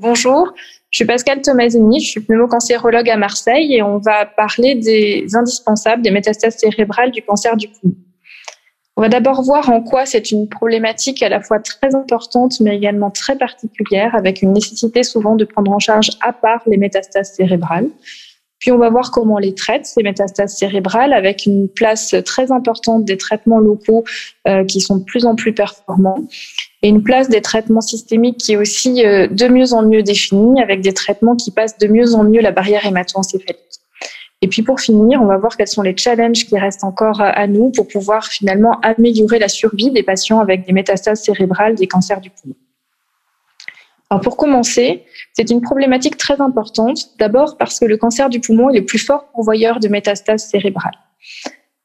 Bonjour, je suis Pascal Tomasini, je suis pneumocancérologue à Marseille et on va parler des indispensables des métastases cérébrales du cancer du poumon. On va d'abord voir en quoi c'est une problématique à la fois très importante mais également très particulière avec une nécessité souvent de prendre en charge à part les métastases cérébrales. Puis on va voir comment on les traite, ces métastases cérébrales, avec une place très importante des traitements locaux euh, qui sont de plus en plus performants, et une place des traitements systémiques qui est aussi euh, de mieux en mieux définie, avec des traitements qui passent de mieux en mieux la barrière hémato-encéphalique. Et puis pour finir, on va voir quels sont les challenges qui restent encore à nous pour pouvoir finalement améliorer la survie des patients avec des métastases cérébrales des cancers du poumon. Alors pour commencer, c'est une problématique très importante, d'abord parce que le cancer du poumon est le plus fort pourvoyeur de métastases cérébrales.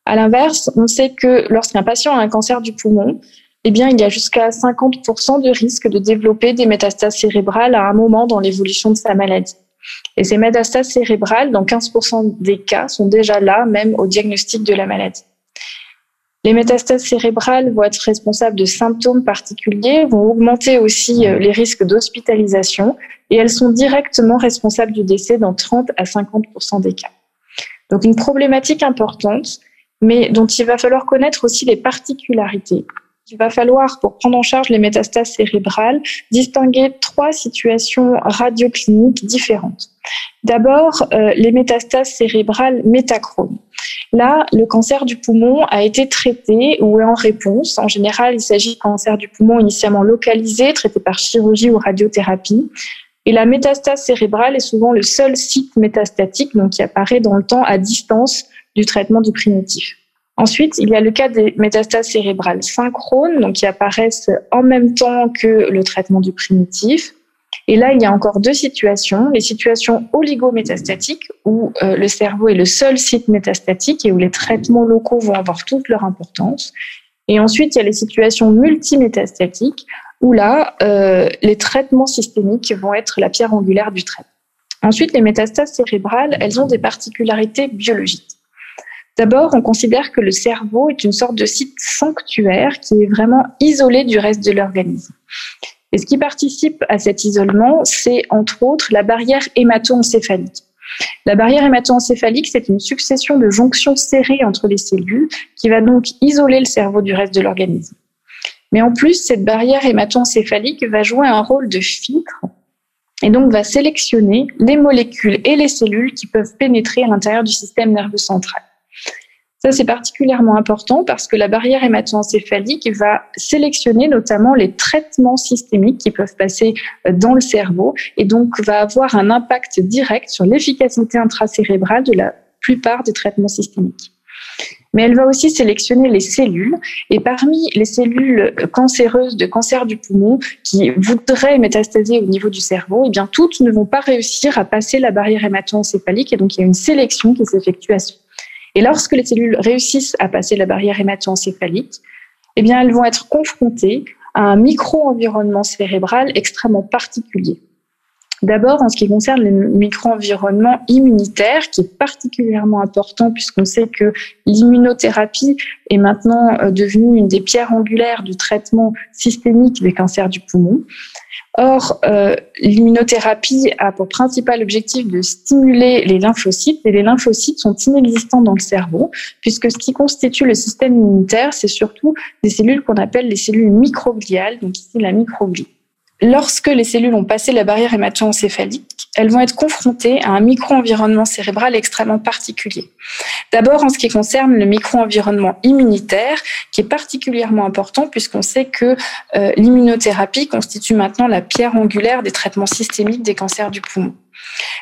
À l'inverse, on sait que lorsqu'un patient a un cancer du poumon, eh bien, il y a jusqu'à 50% de risque de développer des métastases cérébrales à un moment dans l'évolution de sa maladie. Et ces métastases cérébrales, dans 15% des cas, sont déjà là, même au diagnostic de la maladie. Les métastases cérébrales vont être responsables de symptômes particuliers, vont augmenter aussi euh, les risques d'hospitalisation et elles sont directement responsables du décès dans 30 à 50% des cas. Donc une problématique importante, mais dont il va falloir connaître aussi les particularités. Il va falloir, pour prendre en charge les métastases cérébrales, distinguer trois situations radiocliniques différentes. D'abord, euh, les métastases cérébrales métachromes. Là, le cancer du poumon a été traité ou est en réponse. En général, il s'agit de cancer du poumon initialement localisé, traité par chirurgie ou radiothérapie. Et la métastase cérébrale est souvent le seul site métastatique donc qui apparaît dans le temps à distance du traitement du primitif. Ensuite, il y a le cas des métastases cérébrales synchrones, donc qui apparaissent en même temps que le traitement du primitif. Et là, il y a encore deux situations. Les situations oligométastatiques, où euh, le cerveau est le seul site métastatique et où les traitements locaux vont avoir toute leur importance. Et ensuite, il y a les situations multimétastatiques, où là, euh, les traitements systémiques vont être la pierre angulaire du traitement. Ensuite, les métastases cérébrales, elles ont des particularités biologiques. D'abord, on considère que le cerveau est une sorte de site sanctuaire qui est vraiment isolé du reste de l'organisme. Et ce qui participe à cet isolement, c'est entre autres la barrière hémato-encéphalique. La barrière hémato-encéphalique, c'est une succession de jonctions serrées entre les cellules qui va donc isoler le cerveau du reste de l'organisme. Mais en plus, cette barrière hémato-encéphalique va jouer un rôle de filtre et donc va sélectionner les molécules et les cellules qui peuvent pénétrer à l'intérieur du système nerveux central. Ça, c'est particulièrement important parce que la barrière hémato-encéphalique va sélectionner notamment les traitements systémiques qui peuvent passer euh, dans le cerveau et donc va avoir un impact direct sur l'efficacité intracérébrale de la plupart des traitements systémiques. Mais elle va aussi sélectionner les cellules. Et parmi les cellules cancéreuses de cancer du poumon qui voudraient métastaser au niveau du cerveau, eh bien, toutes ne vont pas réussir à passer la barrière hémato-encéphalique. Et donc, il y a une sélection qui s'effectue à ce et lorsque les cellules réussissent à passer la barrière hémato-encéphalique, eh bien, elles vont être confrontées à un micro-environnement cérébral extrêmement particulier. D'abord, en ce qui concerne le micro-environnement immunitaire, qui est particulièrement important puisqu'on sait que l'immunothérapie est maintenant euh, devenue une des pierres angulaires du traitement systémique des cancers du poumon. Or, euh, l'immunothérapie a pour principal objectif de stimuler les lymphocytes et les lymphocytes sont inexistants dans le cerveau puisque ce qui constitue le système immunitaire, c'est surtout des cellules qu'on appelle les cellules microgliales, donc ici la microglie. Lorsque les cellules ont passé la barrière hémato-encéphalique, elles vont être confrontées à un micro-environnement cérébral extrêmement particulier. D'abord en ce qui concerne le micro-environnement immunitaire, qui est particulièrement important puisqu'on sait que euh, l'immunothérapie constitue maintenant la pierre angulaire des traitements systémiques des cancers du poumon.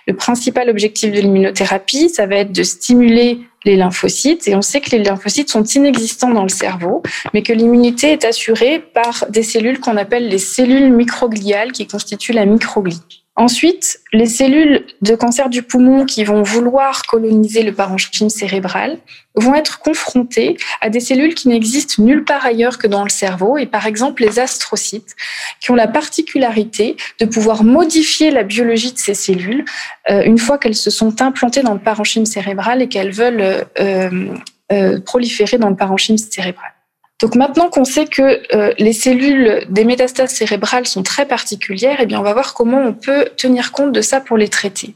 Le principal objectif de l'immunothérapie, ça va être de stimuler les lymphocytes. Et on sait que les lymphocytes sont inexistants dans le cerveau, mais que l'immunité est assurée par des cellules qu'on appelle les cellules microgliales qui constituent la microglie. Ensuite, les cellules de cancer du poumon qui vont vouloir coloniser le parenchyme cérébral vont être confrontées à des cellules qui n'existent nulle part ailleurs que dans le cerveau, et par exemple les astrocytes, qui ont la particularité de pouvoir modifier la biologie de ces cellules euh, une fois qu'elles se sont implantées dans le parenchyme cérébral et qu'elles veulent euh, euh, proliférer dans le parenchyme cérébral. Donc maintenant qu'on sait que euh, les cellules des métastases cérébrales sont très particulières, eh bien on va voir comment on peut tenir compte de ça pour les traiter.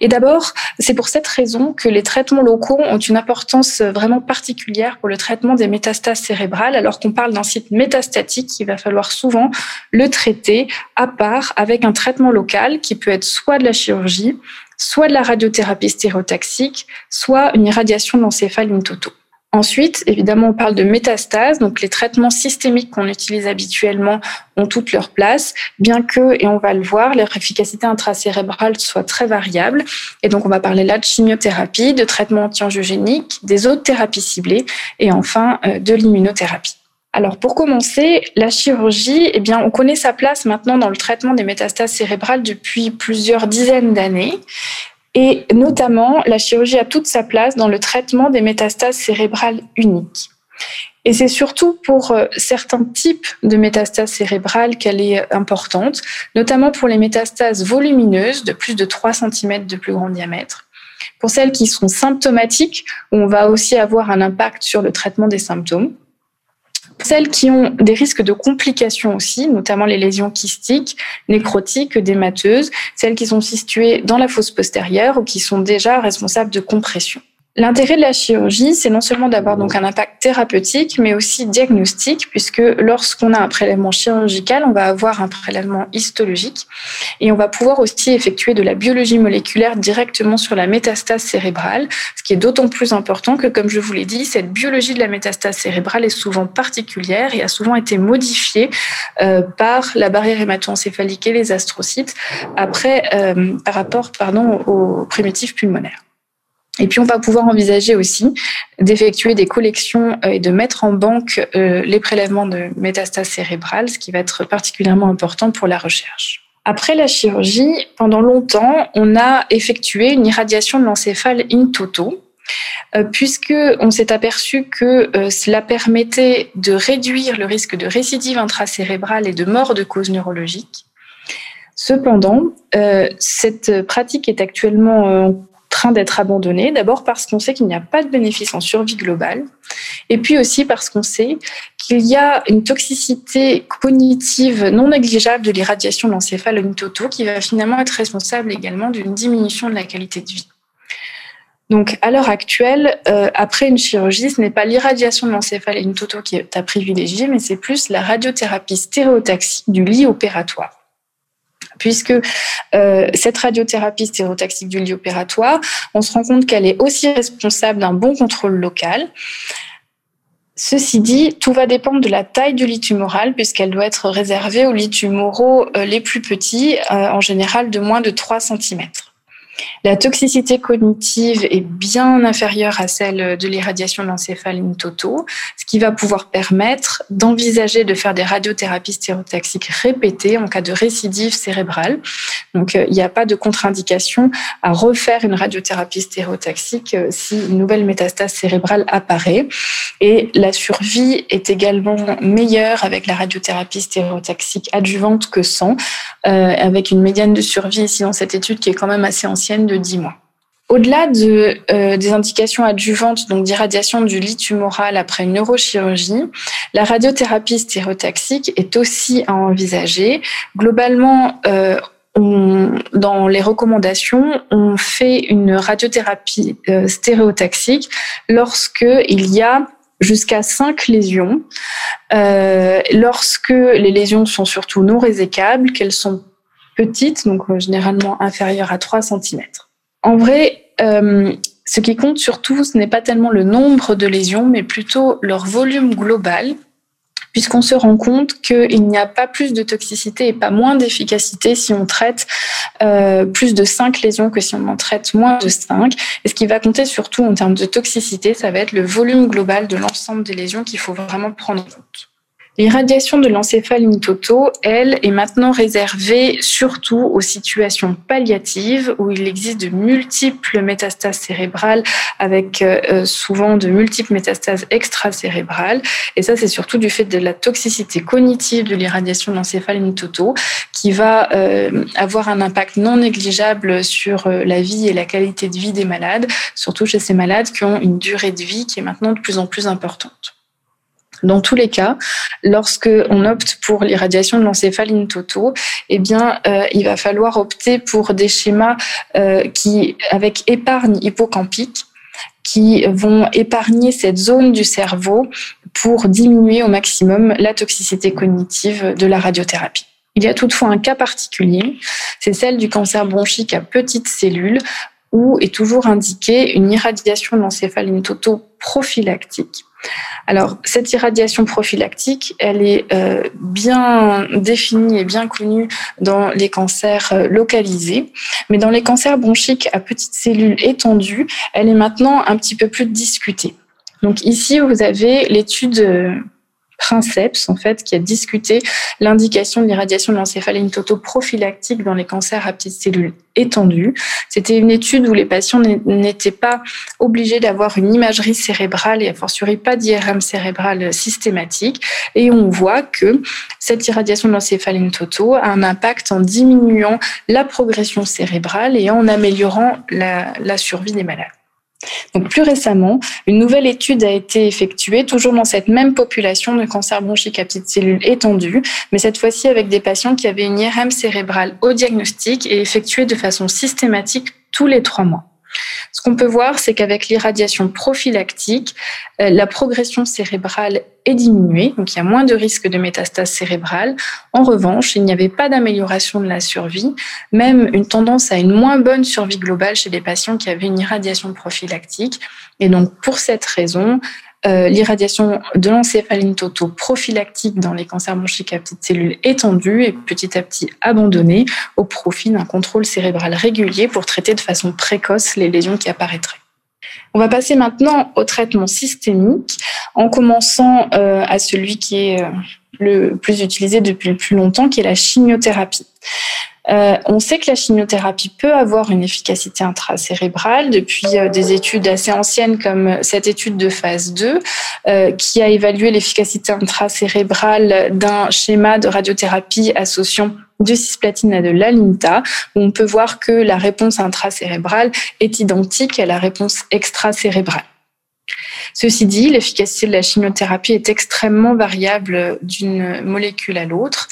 Et d'abord, c'est pour cette raison que les traitements locaux ont une importance vraiment particulière pour le traitement des métastases cérébrales, alors qu'on parle d'un site métastatique, il va falloir souvent le traiter à part avec un traitement local qui peut être soit de la chirurgie, soit de la radiothérapie stéréotaxique, soit une irradiation toto. Ensuite, évidemment, on parle de métastases, donc les traitements systémiques qu'on utilise habituellement ont toute leur place, bien que, et on va le voir, leur efficacité intracérébrale soit très variable. Et donc, on va parler là de chimiothérapie, de traitement anti-angiogénique, des autres thérapies ciblées, et enfin euh, de l'immunothérapie. Alors pour commencer, la chirurgie, eh bien, on connaît sa place maintenant dans le traitement des métastases cérébrales depuis plusieurs dizaines d'années. Et notamment, la chirurgie a toute sa place dans le traitement des métastases cérébrales uniques. Et c'est surtout pour euh, certains types de métastases cérébrales qu'elle est importante, notamment pour les métastases volumineuses de plus de 3 cm de plus grand diamètre. Pour celles qui sont symptomatiques, on va aussi avoir un impact sur le traitement des symptômes. Celles qui ont des risques de complications aussi, notamment les lésions kystiques, nécrotiques, démateuses, celles qui sont situées dans la fosse postérieure ou qui sont déjà responsables de compression. L'intérêt de la chirurgie, c'est non seulement d'avoir donc un impact thérapeutique, mais aussi diagnostique, puisque lorsqu'on a un prélèvement chirurgical, on va avoir un prélèvement histologique et on va pouvoir aussi effectuer de la biologie moléculaire directement sur la métastase cérébrale, ce qui est d'autant plus important que, comme je vous l'ai dit, cette biologie de la métastase cérébrale est souvent particulière et a souvent été modifiée euh, par la barrière hémato-encéphalique et les astrocytes après, euh, par rapport pardon, aux primitifs pulmonaires. Et puis, on va pouvoir envisager aussi d'effectuer des collections euh, et de mettre en banque euh, les prélèvements de métastases cérébrales, ce qui va être particulièrement important pour la recherche. Après la chirurgie, pendant longtemps, on a effectué une irradiation de l'encéphale in toto, euh, puisque on s'est aperçu que cela permettait de réduire le risque de récidive intracérébrale et de mort de cause neurologique. Cependant, cette pratique est actuellement train d'être abandonné. D'abord parce qu'on sait qu'il n'y a pas de bénéfice en survie globale. Et puis aussi parce qu'on sait qu'il y a une toxicité cognitive non négligeable de l'irradiation d'encéphale toto qui va finalement être responsable également d'une diminution de la qualité de vie. Donc, à l'heure actuelle, euh, après une chirurgie, ce n'est pas l'irradiation de l'encéphale toto qui est à privilégier, mais c'est plus la radiothérapie stéréotaxique du lit opératoire puisque euh, cette radiothérapie stéréotaxique du lit opératoire, on se rend compte qu'elle est aussi responsable d'un bon contrôle local. Ceci dit, tout va dépendre de la taille du lit tumoral, puisqu'elle doit être réservée aux lits tumoraux euh, les plus petits, euh, en général de moins de 3 cm. La toxicité cognitive est bien inférieure à celle de l'irradiation de l'encéphaline toto, ce qui va pouvoir permettre d'envisager de faire des radiothérapies stéréotaxiques répétées en cas de récidive cérébrale. Donc, euh, il n'y a pas de contre-indication à refaire une radiothérapie stéréotaxique euh, si une nouvelle métastase cérébrale apparaît. Et la survie est également meilleure avec la radiothérapie stéréotaxique adjuvante que sans, euh, avec une médiane de survie ici dans cette étude qui est quand même assez ancienne de 10 mois. Au-delà de, euh, des indications adjuvantes, donc d'irradiation du lit tumoral après une neurochirurgie, la radiothérapie stéréotaxique est aussi à envisager. Globalement, euh, dans les recommandations, on fait une radiothérapie euh, stéréotaxique lorsque il y a jusqu'à 5 lésions, lorsque les lésions sont surtout non résécables, qu'elles sont petites, donc euh, généralement inférieures à 3 cm. En vrai, euh, ce qui compte surtout, ce n'est pas tellement le nombre de lésions, mais plutôt leur volume global, puisqu'on se rend compte qu'il n'y a pas plus de toxicité et pas moins d'efficacité si on traite euh, plus de 5 lésions que si on en traite moins de 5. Et ce qui va compter surtout en termes de toxicité, ça va être le volume global de l'ensemble des lésions qu'il faut vraiment prendre en compte. L'irradiation de l'encéphale toto, elle, est maintenant réservée surtout aux situations palliatives où il existe de multiples métastases cérébrales avec euh, euh, souvent de multiples métastases extracérébrales. Et ça, c'est surtout du fait de la toxicité cognitive de l'irradiation de l'encéphale toto qui va euh, avoir un impact non négligeable sur la vie et la qualité de vie des malades, surtout chez ces malades qui ont une durée de vie qui est maintenant de plus en plus importante. Dans tous les cas, lorsque on opte pour l'irradiation de l'encéphaline toto, eh bien, euh, il va falloir opter pour des schémas euh, qui, avec épargne hippocampique, qui vont épargner cette zone du cerveau pour diminuer au maximum la toxicité cognitive de la radiothérapie. Il y a toutefois un cas particulier, c'est celle du cancer bronchique à petites cellules où est toujours indiquée une irradiation de l'encéphaline toto prophylactique. Alors, cette irradiation prophylactique, elle est euh, bien définie et bien connue dans les cancers euh, localisés, mais dans les cancers bronchiques à petites cellules étendues, elle est maintenant un petit peu plus discutée. Donc ici, vous avez l'étude euh, Princeps, en fait, qui a discuté l'indication de l'irradiation de l'encéphaline prophylactique dans les cancers à petites cellules étendues. C'était une étude où les patients n'étaient pas obligés d'avoir une imagerie cérébrale et a fortiori pas d'IRM cérébral systématique. Et on voit que cette irradiation de l'encéphaline toto a un impact en diminuant la progression cérébrale et en améliorant la survie des malades. Donc plus récemment, une nouvelle étude a été effectuée, toujours dans cette même population de cancer bronchique à petites cellules étendues, mais cette fois-ci avec des patients qui avaient une IRM cérébrale au diagnostic et effectuée de façon systématique tous les trois mois. Ce qu'on peut voir, c'est qu'avec l'irradiation prophylactique, euh, la progression cérébrale est diminuée, donc il y a moins de risque de métastase cérébrale. En revanche, il n'y avait pas d'amélioration de la survie, même une tendance à une moins bonne survie globale chez les patients qui avaient une irradiation prophylactique. Et donc, pour cette raison, euh, l'irradiation de l'encéphaline toto prophylactique dans les cancers bronchiques à petites cellules étendues et petit à petit abandonnée au profit d'un contrôle cérébral régulier pour traiter de façon précoce les lésions qui apparaîtraient. On va passer maintenant au traitement systémique en commençant euh, à celui qui est euh, le plus utilisé depuis le plus longtemps, qui est la chimiothérapie. Euh, on sait que la chimiothérapie peut avoir une efficacité intracérébrale depuis euh, des études assez anciennes comme cette étude de phase 2 euh, qui a évalué l'efficacité intracérébrale d'un schéma de radiothérapie associant de cisplatine à de l'alinta, on peut voir que la réponse intracérébrale est identique à la réponse extracérébrale. Ceci dit, l'efficacité de la chimiothérapie est extrêmement variable d'une molécule à l'autre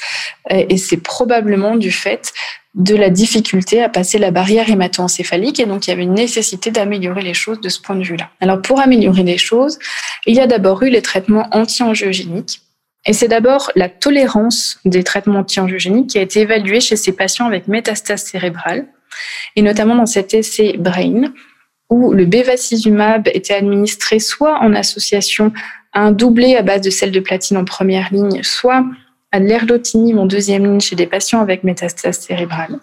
et c'est probablement du fait de la difficulté à passer la barrière hémato-encéphalique et donc il y avait une nécessité d'améliorer les choses de ce point de vue-là. Alors pour améliorer les choses, il y a d'abord eu les traitements anti-angiogéniques et c'est d'abord la tolérance des traitements anti-angiogéniques qui a été évaluée chez ces patients avec métastase cérébrale et notamment dans cet essai BRAIN où le bevacizumab était administré soit en association à un doublé à base de sel de platine en première ligne, soit à de l'erlotinib en deuxième ligne chez des patients avec métastase cérébrale.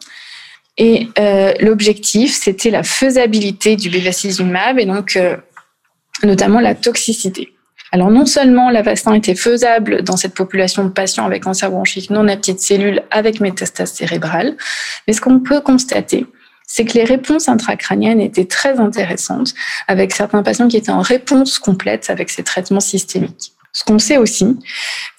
Et euh, l'objectif, c'était la faisabilité du bevacizumab et donc euh, notamment la toxicité. Alors non seulement l'Avastin était faisable dans cette population de patients avec cancer bronchique non à petites cellules avec métastase cérébrale, mais ce qu'on peut constater, c'est que les réponses intracrâniennes étaient très intéressantes, avec certains patients qui étaient en réponse complète avec ces traitements systémiques. Ce qu'on sait aussi,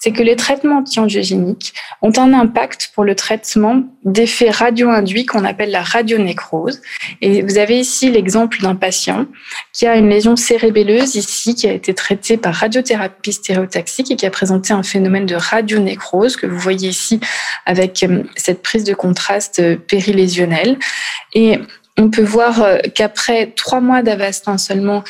c'est que les traitements anti-angiogéniques ont un impact pour le traitement d'effets radio-induits qu'on appelle la radionécrose. Et vous avez ici l'exemple d'un patient qui a une lésion cérébelleuse ici, qui a été traitée par radiothérapie stéréotaxique et qui a présenté un phénomène de radionécrose que vous voyez ici avec euh, cette prise de contraste euh, périlésionnelle. Et on peut voir euh, qu'après trois mois d'Avastin seulement,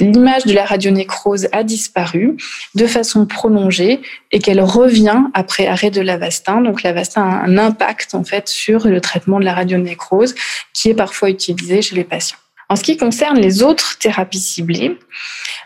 l'image de la radionécrose a disparu de façon prolongée et qu'elle revient après arrêt de l'Avastin. Donc l'Avastin a un impact en fait sur le traitement de la radionécrose qui est parfois utilisé chez les patients. En ce qui concerne les autres thérapies ciblées,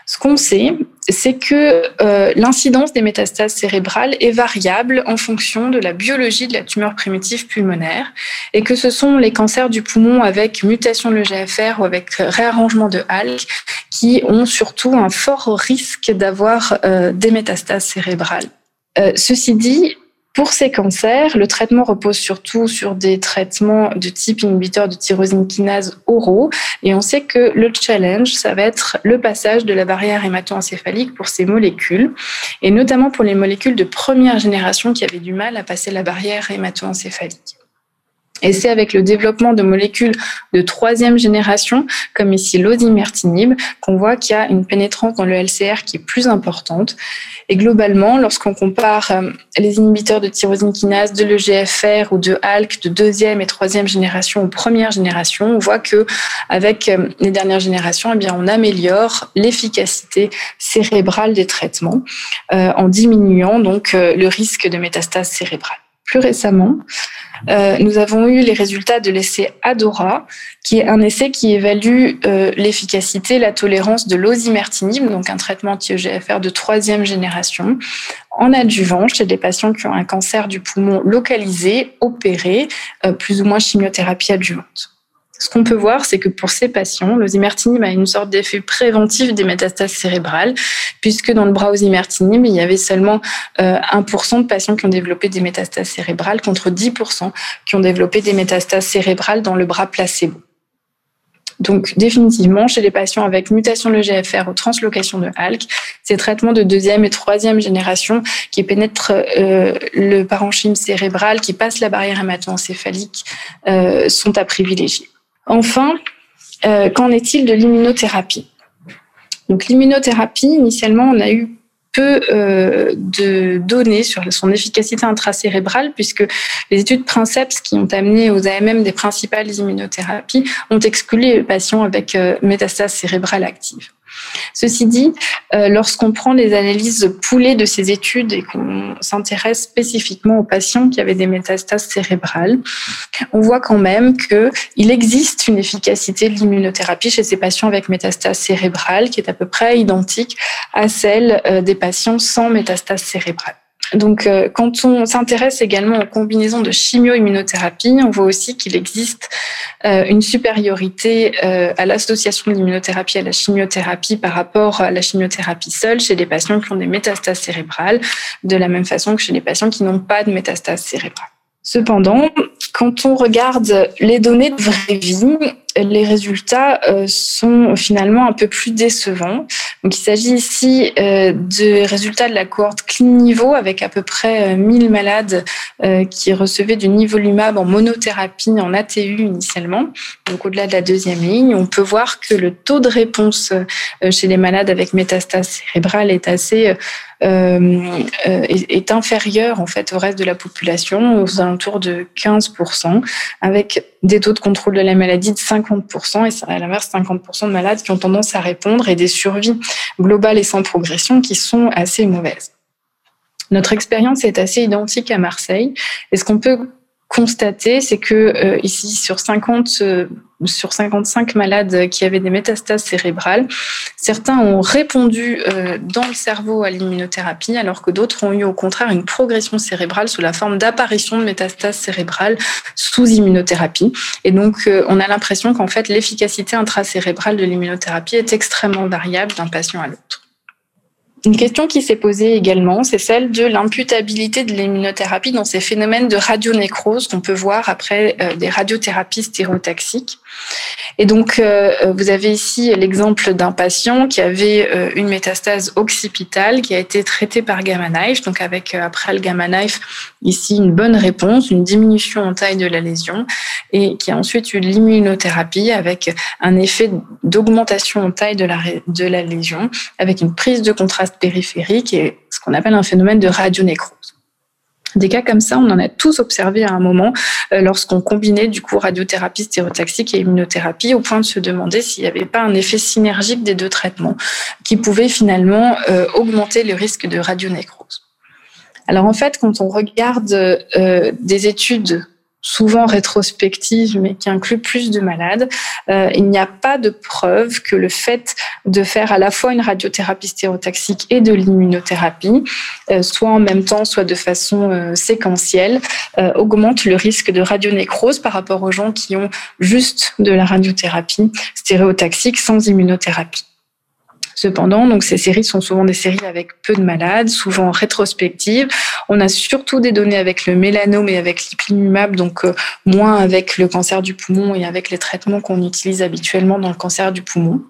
ce qu'on sait, c'est que euh, l'incidence des métastases cérébrales est variable en fonction de la biologie de la tumeur primitive pulmonaire et que ce sont les cancers du poumon avec mutation de l'EGFR ou avec réarrangement de HALC qui ont surtout un fort risque d'avoir euh, des métastases cérébrales. Euh, ceci dit, pour ces cancers, le traitement repose surtout sur des traitements de type inhibiteur de tyrosine kinase oraux. Et on sait que le challenge, ça va être le passage de la barrière hémato-encéphalique pour ces molécules, et notamment pour les molécules de première génération qui avaient du mal à passer la barrière hémato-encéphalique. Et c'est avec le développement de molécules de troisième génération, comme ici l'osimertinib, qu'on voit qu'il y a une pénétrance dans le LCR qui est plus importante. Et globalement, lorsqu'on compare euh, les inhibiteurs de tyrosine kinase, de l'EGFR ou de ALK de deuxième et troisième génération ou première génération, on voit que avec euh, les dernières générations, eh bien, on améliore l'efficacité cérébrale des traitements euh, en diminuant donc le risque de métastase cérébrale. Plus récemment, euh, nous avons eu les résultats de l'essai ADORA, qui est un essai qui évalue euh, l'efficacité, la tolérance de l'osimertinib, donc un traitement anti-EGFR de troisième génération, en adjuvant chez des patients qui ont un cancer du poumon localisé, opéré, euh, plus ou moins chimiothérapie adjuvante. Ce qu'on peut voir, c'est que pour ces patients, l'osimertinib a une sorte d'effet préventif des métastases cérébrales, puisque dans le bras osimertinib, il y avait seulement 1% euh, de patients qui ont développé des métastases cérébrales contre 10% qui ont développé des métastases cérébrales dans le bras placebo. Donc, définitivement, chez les patients avec mutation de l'EGFR ou translocation de ALK, ces traitements de deuxième et troisième génération qui pénètrent euh, le parenchyme cérébral, qui passent la barrière hémato-encéphalique, euh, sont à privilégier. Enfin, euh, qu'en est-il de l'immunothérapie? Donc l'immunothérapie, initialement, on a eu peu euh, de données sur son efficacité intracérébrale, puisque les études Princeps qui ont amené aux AMM des principales immunothérapies ont exclu les patients avec euh, métastase cérébrale active. Ceci dit, euh, lorsqu'on prend les analyses poulées de ces études et qu'on s'intéresse spécifiquement aux patients qui avaient des métastases cérébrales, on voit quand même qu'il existe une efficacité de l'immunothérapie chez ces patients avec métastases cérébrales qui est à peu près identique à celle euh, des patients sans métastases cérébrales. Donc, euh, quand on s'intéresse également aux combinaisons de chimio-immunothérapie, on voit aussi qu'il existe euh, une supériorité euh, à l'association de l'immunothérapie à la chimiothérapie par rapport à la chimiothérapie seule chez les patients qui ont des métastases cérébrales, de la même façon que chez les patients qui n'ont pas de métastases cérébrales. Cependant, quand on regarde les données de vraie vie, les résultats euh, sont finalement un peu plus décevants. Donc, il s'agit ici euh, de résultats de la cohorte clean niveau avec à peu près 1000 euh, malades qui recevaient du nivolumab en monothérapie en ATU initialement. Donc, au-delà de la deuxième ligne, on peut voir que le taux de réponse chez les malades avec métastase cérébrale est assez est, inférieur en fait au reste de la population, aux alentours de 15%, avec des taux de contrôle de la maladie de 50%, et c'est à l'inverse 50% de malades qui ont tendance à répondre, et des survies globales et sans progression qui sont assez mauvaises. Notre expérience est assez identique à Marseille, et ce qu'on peut constater, c'est que euh, ici sur 50 euh, sur 55 malades qui avaient des métastases cérébrales, certains ont répondu euh, dans le cerveau à l'immunothérapie, alors que d'autres ont eu au contraire une progression cérébrale sous la forme d'apparition de métastases cérébrales sous immunothérapie. Et donc, on a l'impression qu'en fait, l'efficacité intracérébrale de l'immunothérapie est extrêmement variable d'un patient à l'autre. Une question qui s'est posée également, c'est celle de l'imputabilité de l'immunothérapie dans ces phénomènes de radionécrose qu'on peut voir après euh, des radiothérapies stéréotaxiques. Et donc, euh, vous avez ici l'exemple d'un patient qui avait euh, une métastase occipitale qui a été traité par gamma knife. Donc, avec après le gamma knife, ici une bonne réponse, une diminution en taille de la lésion, et qui a ensuite eu l'immunothérapie avec un effet d'augmentation en taille de la, de la lésion, avec une prise de contraste périphérique et ce qu'on appelle un phénomène de radionécrose. Des cas comme ça, on en a tous observé à un moment euh, lorsqu'on combinait du coup radiothérapie stéréotaxique et immunothérapie au point de se demander s'il n'y avait pas un effet synergique des deux traitements qui pouvait finalement euh, augmenter le risque de radionécrose. Alors en fait, quand on regarde euh, des études souvent rétrospective, mais qui inclut plus de malades, euh, il n'y a pas de preuve que le fait de faire à la fois une radiothérapie stéréotaxique et de l'immunothérapie, euh, soit en même temps, soit de façon euh, séquentielle, augmente le risque de radionécrose par rapport aux gens qui ont juste de la radiothérapie stéréotaxique sans immunothérapie. Cependant, donc ces séries sont souvent des séries avec peu de malades, souvent rétrospectives. On a surtout des données avec le mélanome et avec l'ipilimumab, donc euh, moins avec le cancer du poumon et avec les traitements qu'on utilise habituellement dans le cancer du poumon.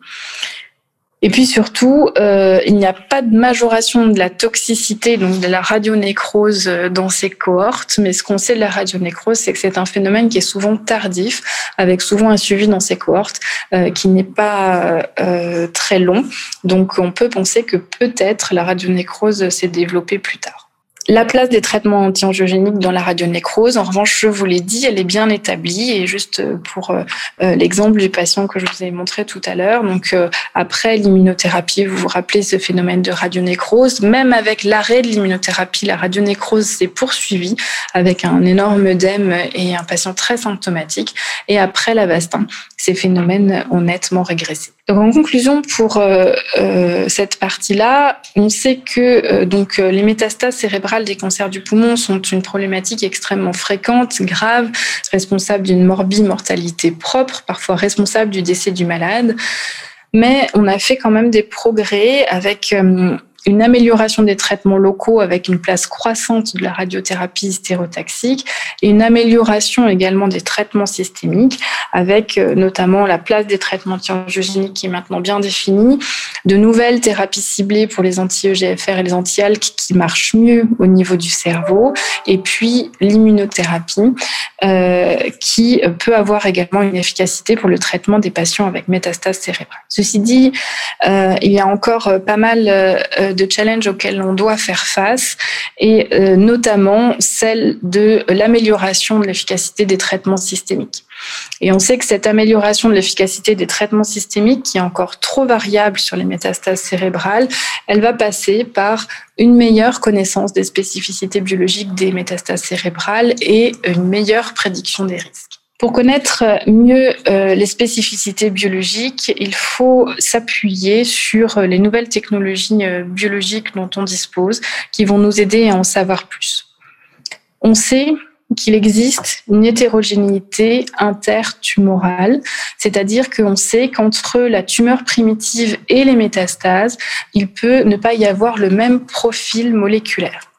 Et puis surtout, euh, il n'y a pas de majoration de la toxicité, donc de la radionécrose euh, dans ces cohortes. Mais ce qu'on sait de la radionécrose, c'est que c'est un phénomène qui est souvent tardif, avec souvent un suivi dans ces cohortes euh, qui n'est pas euh, très long. Donc on peut penser que peut-être la radionécrose s'est développée plus tard. La place des traitements anti-angiogéniques dans la radionécrose, en revanche, je vous l'ai dit, elle est bien établie. Et juste pour euh, euh, l'exemple du patient que je vous ai montré tout à l'heure, donc euh, après l'immunothérapie, vous vous rappelez ce phénomène de radionécrose. Même avec l'arrêt de l'immunothérapie, la radionécrose s'est poursuivie avec un énorme œdème et un patient très symptomatique. Et après l'Avastin, ces phénomènes ont nettement régressé. Donc en conclusion pour cette partie-là, on sait que donc les métastases cérébrales des cancers du poumon sont une problématique extrêmement fréquente, grave, responsable d'une morbimortalité propre, parfois responsable du décès du malade. Mais on a fait quand même des progrès avec une amélioration des traitements locaux avec une place croissante de la radiothérapie stérotaxique et une amélioration également des traitements systémiques avec euh, notamment la place des traitements antiangiogéniques qui est maintenant bien définie, de nouvelles thérapies ciblées pour les anti-EGFR et les anti-ALK qui marchent mieux au niveau du cerveau et puis l'immunothérapie euh, qui peut avoir également une efficacité pour le traitement des patients avec métastase cérébrale. Ceci dit, euh, il y a encore pas mal euh, de challenges auxquels on doit faire face et euh, notamment celle de l'amélioration de l'efficacité des traitements systémiques. Et on sait que cette amélioration de l'efficacité des traitements systémiques, qui est encore trop variable sur les métastases cérébrales, elle va passer par une meilleure connaissance des spécificités biologiques des métastases cérébrales et une meilleure prédiction des risques. Pour connaître mieux euh, les spécificités biologiques, il faut s'appuyer sur les nouvelles technologies euh, biologiques dont on dispose qui vont nous aider à en savoir plus. On sait qu'il existe une hétérogénéité intertumorale, c'est-à-dire qu'on sait qu'entre la tumeur primitive et les métastases, il peut ne pas y avoir le même profil moléculaire.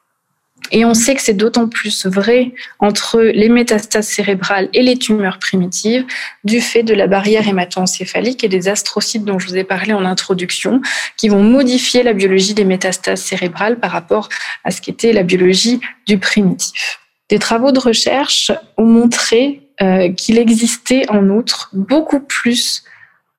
Et on sait que c'est d'autant plus vrai entre les métastases cérébrales et les tumeurs primitives du fait de la barrière hémato-encéphalique et des astrocytes dont je vous ai parlé en introduction, qui vont modifier la biologie des métastases cérébrales par rapport à ce qu'était la biologie du primitif. Des travaux de recherche ont montré euh, qu'il existait en outre beaucoup plus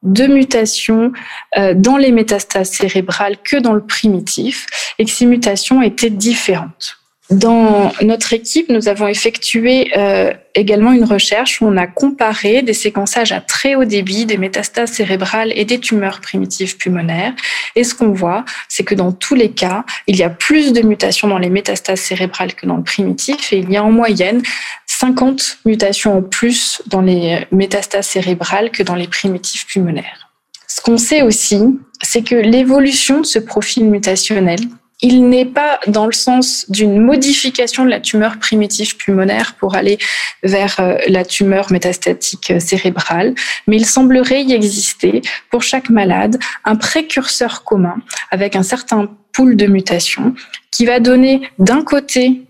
de mutations euh, dans les métastases cérébrales que dans le primitif et que ces mutations étaient différentes. Dans notre équipe, nous avons effectué euh, également une recherche où on a comparé des séquençages à très haut débit des métastases cérébrales et des tumeurs primitives pulmonaires. Et ce qu'on voit, c'est que dans tous les cas, il y a plus de mutations dans les métastases cérébrales que dans le primitif et il y a en moyenne 50 mutations en plus dans les métastases cérébrales que dans les primitifs pulmonaires. Ce qu'on sait aussi, c'est que l'évolution de ce profil mutationnel il n'est pas dans le sens d'une modification de la tumeur primitive pulmonaire pour aller vers euh, la tumeur métastatique euh, cérébrale, mais il semblerait y exister pour chaque malade un précurseur commun avec un certain pool de mutations qui va donner d'un côté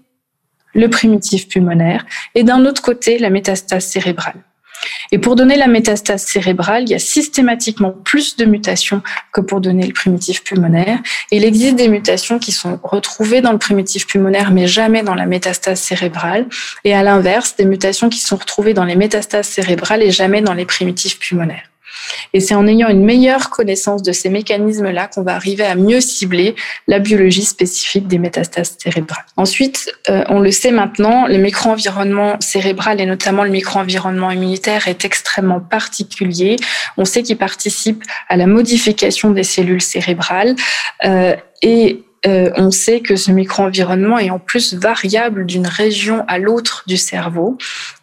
le primitif pulmonaire et d'un autre côté la métastase cérébrale. Et pour donner la métastase cérébrale, il y a systématiquement plus de mutations que pour donner le primitif pulmonaire. Il existe des mutations qui sont retrouvées dans le primitif pulmonaire, mais jamais dans la métastase cérébrale. Et à l'inverse, des mutations qui sont retrouvées dans les métastases cérébrales et jamais dans les primitifs pulmonaires. Et c'est en ayant une meilleure connaissance de ces mécanismes-là qu'on va arriver à mieux cibler la biologie spécifique des métastases cérébrales. Ensuite, euh, on le sait maintenant, le micro-environnement cérébral et notamment le micro-environnement immunitaire est extrêmement particulier. On sait qu'il participe à la modification des cellules cérébrales euh, et euh, on sait que ce micro-environnement est en plus variable d'une région à l'autre du cerveau.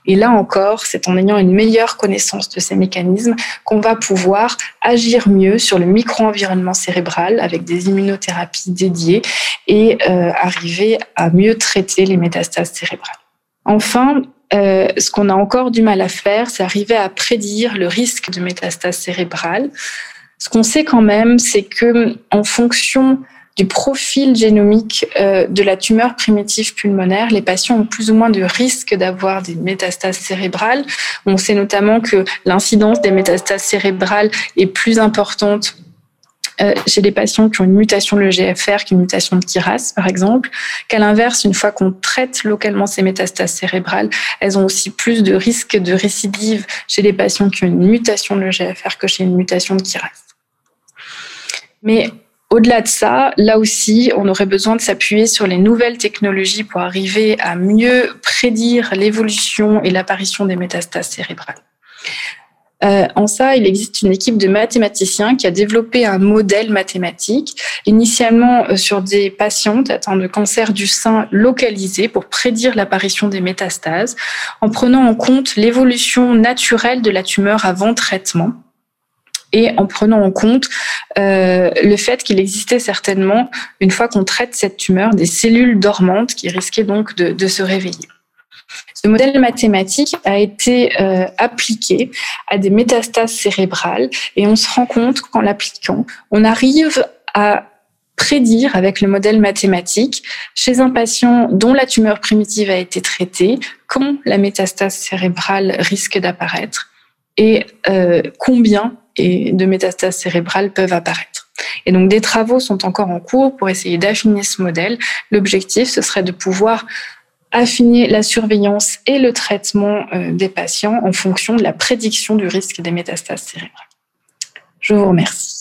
Et là encore, c'est en ayant une meilleure connaissance de ces mécanismes qu'on va pouvoir agir mieux sur le micro-environnement cérébral avec des immunothérapies dédiées et euh, arriver à mieux traiter les métastases cérébrales. Enfin, euh, ce qu'on a encore du mal à faire, c'est arriver à prédire le risque de métastases cérébrales. Ce qu'on sait quand même, c'est que en fonction du profil génomique euh, de la tumeur primitive pulmonaire, les patients ont plus ou moins de risque d'avoir des métastases cérébrales. On sait notamment que l'incidence des métastases cérébrales est plus importante euh, chez les patients qui ont une mutation de l'EGFR, qui est une mutation de KIRAS, par exemple, qu'à l'inverse, une fois qu'on traite localement ces métastases cérébrales, elles ont aussi plus de risques de récidive chez les patients qui ont une mutation de l'EGFR que chez une mutation de KIRAS. Mais au-delà de ça, là aussi, on aurait besoin de s'appuyer sur les nouvelles technologies pour arriver à mieux prédire l'évolution et l'apparition des métastases cérébrales. Euh, en ça, il existe une équipe de mathématiciens qui a développé un modèle mathématique, initialement euh, sur des patientes atteintes de cancer du sein localisé pour prédire l'apparition des métastases, en prenant en compte l'évolution naturelle de la tumeur avant traitement et en prenant en compte euh, le fait qu'il existait certainement, une fois qu'on traite cette tumeur, des cellules dormantes qui risquaient donc de, de se réveiller. Ce modèle mathématique a été euh, appliqué à des métastases cérébrales et on se rend compte qu'en l'appliquant, on arrive à prédire avec le modèle mathématique chez un patient dont la tumeur primitive a été traitée quand la métastase cérébrale risque d'apparaître et euh, combien de métastases cérébrales peuvent apparaître. Et donc des travaux sont encore en cours pour essayer d'affiner ce modèle. L'objectif, ce serait de pouvoir affiner la surveillance et le traitement euh, des patients en fonction de la prédiction du risque des métastases cérébrales. Je vous remercie.